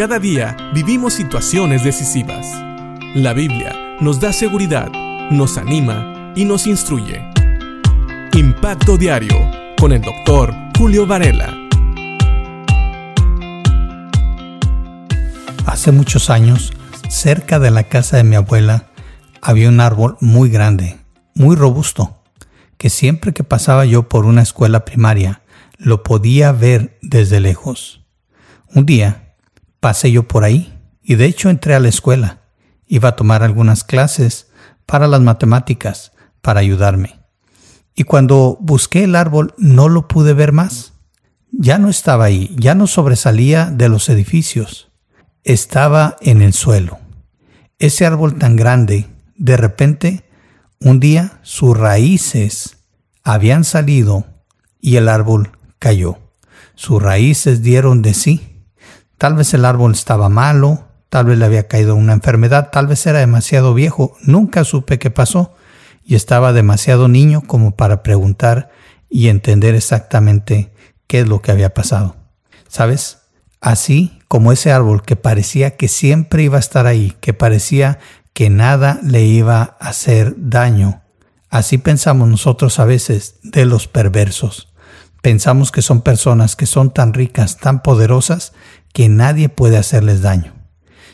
Cada día vivimos situaciones decisivas. La Biblia nos da seguridad, nos anima y nos instruye. Impacto Diario con el doctor Julio Varela. Hace muchos años, cerca de la casa de mi abuela, había un árbol muy grande, muy robusto, que siempre que pasaba yo por una escuela primaria, lo podía ver desde lejos. Un día, pasé yo por ahí y de hecho entré a la escuela. Iba a tomar algunas clases para las matemáticas, para ayudarme. Y cuando busqué el árbol no lo pude ver más. Ya no estaba ahí, ya no sobresalía de los edificios estaba en el suelo. Ese árbol tan grande, de repente, un día sus raíces habían salido y el árbol cayó. Sus raíces dieron de sí. Tal vez el árbol estaba malo, tal vez le había caído una enfermedad, tal vez era demasiado viejo, nunca supe qué pasó y estaba demasiado niño como para preguntar y entender exactamente qué es lo que había pasado. ¿Sabes? Así como ese árbol que parecía que siempre iba a estar ahí, que parecía que nada le iba a hacer daño. Así pensamos nosotros a veces de los perversos. Pensamos que son personas que son tan ricas, tan poderosas, que nadie puede hacerles daño.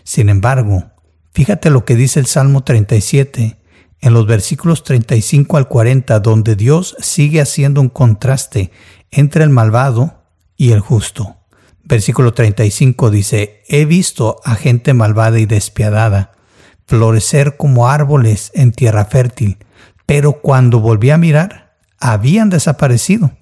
Sin embargo, fíjate lo que dice el Salmo 37, en los versículos 35 al 40, donde Dios sigue haciendo un contraste entre el malvado y el justo. Versículo 35 dice, He visto a gente malvada y despiadada florecer como árboles en tierra fértil, pero cuando volví a mirar, habían desaparecido.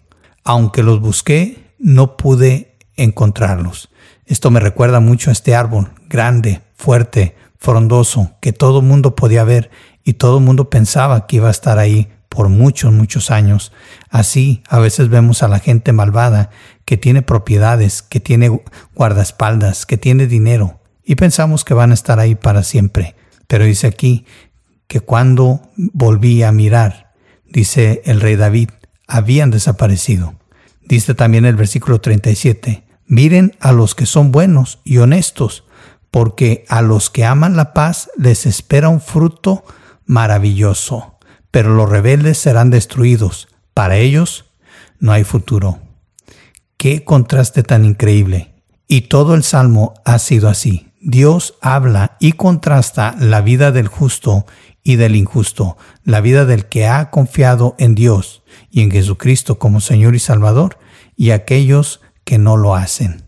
Aunque los busqué, no pude encontrarlos. Esto me recuerda mucho a este árbol, grande, fuerte, frondoso, que todo mundo podía ver y todo mundo pensaba que iba a estar ahí por muchos, muchos años. Así a veces vemos a la gente malvada que tiene propiedades, que tiene guardaespaldas, que tiene dinero, y pensamos que van a estar ahí para siempre. Pero dice aquí que cuando volví a mirar, dice el rey David, habían desaparecido. Dice también el versículo 37, miren a los que son buenos y honestos, porque a los que aman la paz les espera un fruto maravilloso pero los rebeldes serán destruidos. Para ellos no hay futuro. Qué contraste tan increíble. Y todo el salmo ha sido así. Dios habla y contrasta la vida del justo y del injusto, la vida del que ha confiado en Dios y en Jesucristo como Señor y Salvador, y aquellos que no lo hacen.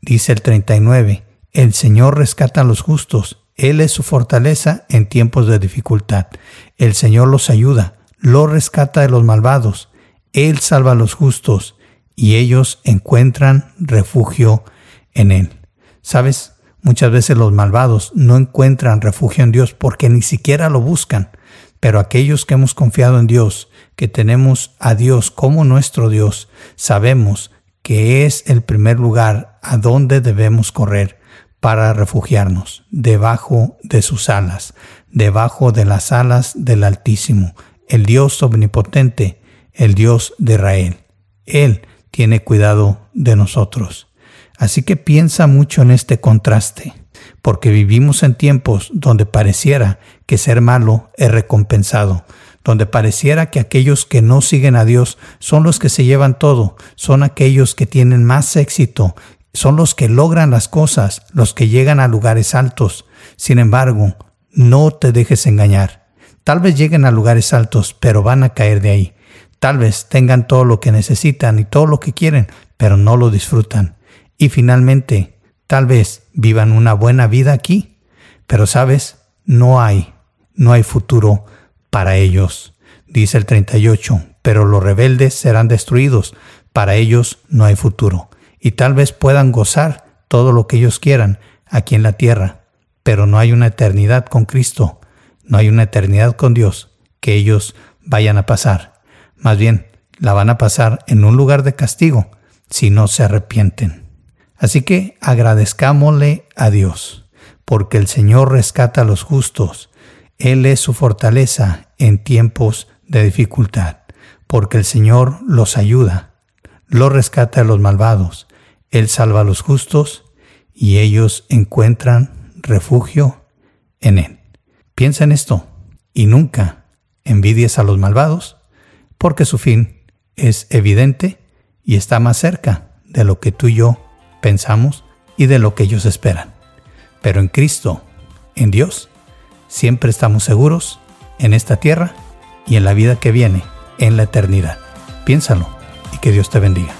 Dice el 39, el Señor rescata a los justos él es su fortaleza en tiempos de dificultad. El Señor los ayuda, los rescata de los malvados. Él salva a los justos y ellos encuentran refugio en Él. ¿Sabes? Muchas veces los malvados no encuentran refugio en Dios porque ni siquiera lo buscan. Pero aquellos que hemos confiado en Dios, que tenemos a Dios como nuestro Dios, sabemos que es el primer lugar a donde debemos correr para refugiarnos debajo de sus alas, debajo de las alas del Altísimo, el Dios omnipotente, el Dios de Israel. Él tiene cuidado de nosotros. Así que piensa mucho en este contraste, porque vivimos en tiempos donde pareciera que ser malo es recompensado, donde pareciera que aquellos que no siguen a Dios son los que se llevan todo, son aquellos que tienen más éxito, son los que logran las cosas, los que llegan a lugares altos. Sin embargo, no te dejes engañar. Tal vez lleguen a lugares altos, pero van a caer de ahí. Tal vez tengan todo lo que necesitan y todo lo que quieren, pero no lo disfrutan. Y finalmente, tal vez vivan una buena vida aquí, pero sabes, no hay, no hay futuro para ellos. Dice el 38, pero los rebeldes serán destruidos, para ellos no hay futuro y tal vez puedan gozar todo lo que ellos quieran aquí en la tierra, pero no hay una eternidad con Cristo, no hay una eternidad con Dios que ellos vayan a pasar. Más bien, la van a pasar en un lugar de castigo si no se arrepienten. Así que agradezcámosle a Dios, porque el Señor rescata a los justos. Él es su fortaleza en tiempos de dificultad, porque el Señor los ayuda, los rescata a los malvados, él salva a los justos y ellos encuentran refugio en Él. Piensa en esto y nunca envidies a los malvados, porque su fin es evidente y está más cerca de lo que tú y yo pensamos y de lo que ellos esperan. Pero en Cristo, en Dios, siempre estamos seguros en esta tierra y en la vida que viene, en la eternidad. Piénsalo y que Dios te bendiga.